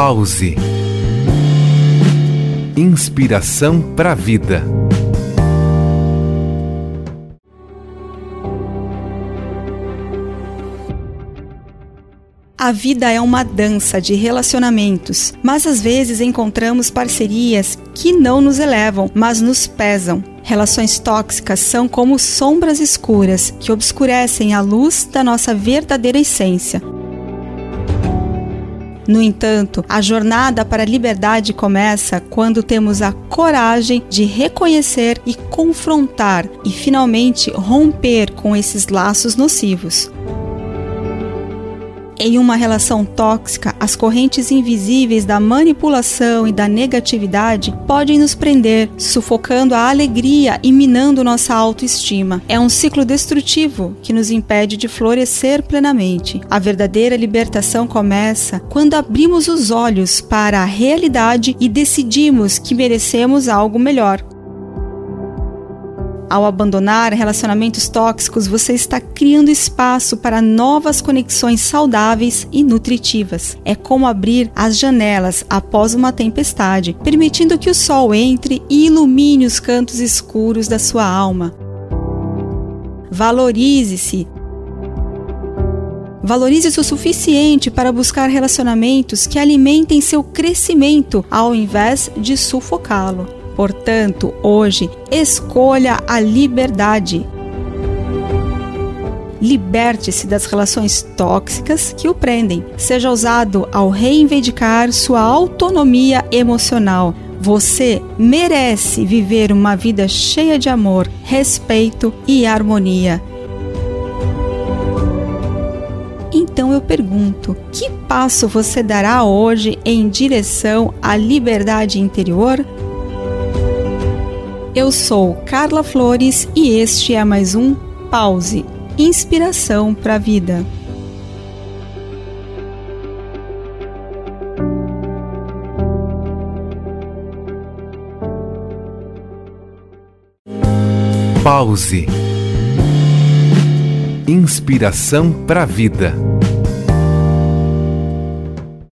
Pause. Inspiração para a vida. A vida é uma dança de relacionamentos, mas às vezes encontramos parcerias que não nos elevam, mas nos pesam. Relações tóxicas são como sombras escuras que obscurecem a luz da nossa verdadeira essência. No entanto, a jornada para a liberdade começa quando temos a coragem de reconhecer e confrontar e finalmente romper com esses laços nocivos. Em uma relação tóxica, as correntes invisíveis da manipulação e da negatividade podem nos prender, sufocando a alegria e minando nossa autoestima. É um ciclo destrutivo que nos impede de florescer plenamente. A verdadeira libertação começa quando abrimos os olhos para a realidade e decidimos que merecemos algo melhor. Ao abandonar relacionamentos tóxicos, você está criando espaço para novas conexões saudáveis e nutritivas. É como abrir as janelas após uma tempestade, permitindo que o sol entre e ilumine os cantos escuros da sua alma. Valorize-se. Valorize-se o suficiente para buscar relacionamentos que alimentem seu crescimento ao invés de sufocá-lo. Portanto, hoje, escolha a liberdade. Liberte-se das relações tóxicas que o prendem. Seja ousado ao reivindicar sua autonomia emocional. Você merece viver uma vida cheia de amor, respeito e harmonia. Então eu pergunto: que passo você dará hoje em direção à liberdade interior? Eu sou Carla Flores e este é mais um Pause Inspiração para a Vida. Pause Inspiração para a Vida.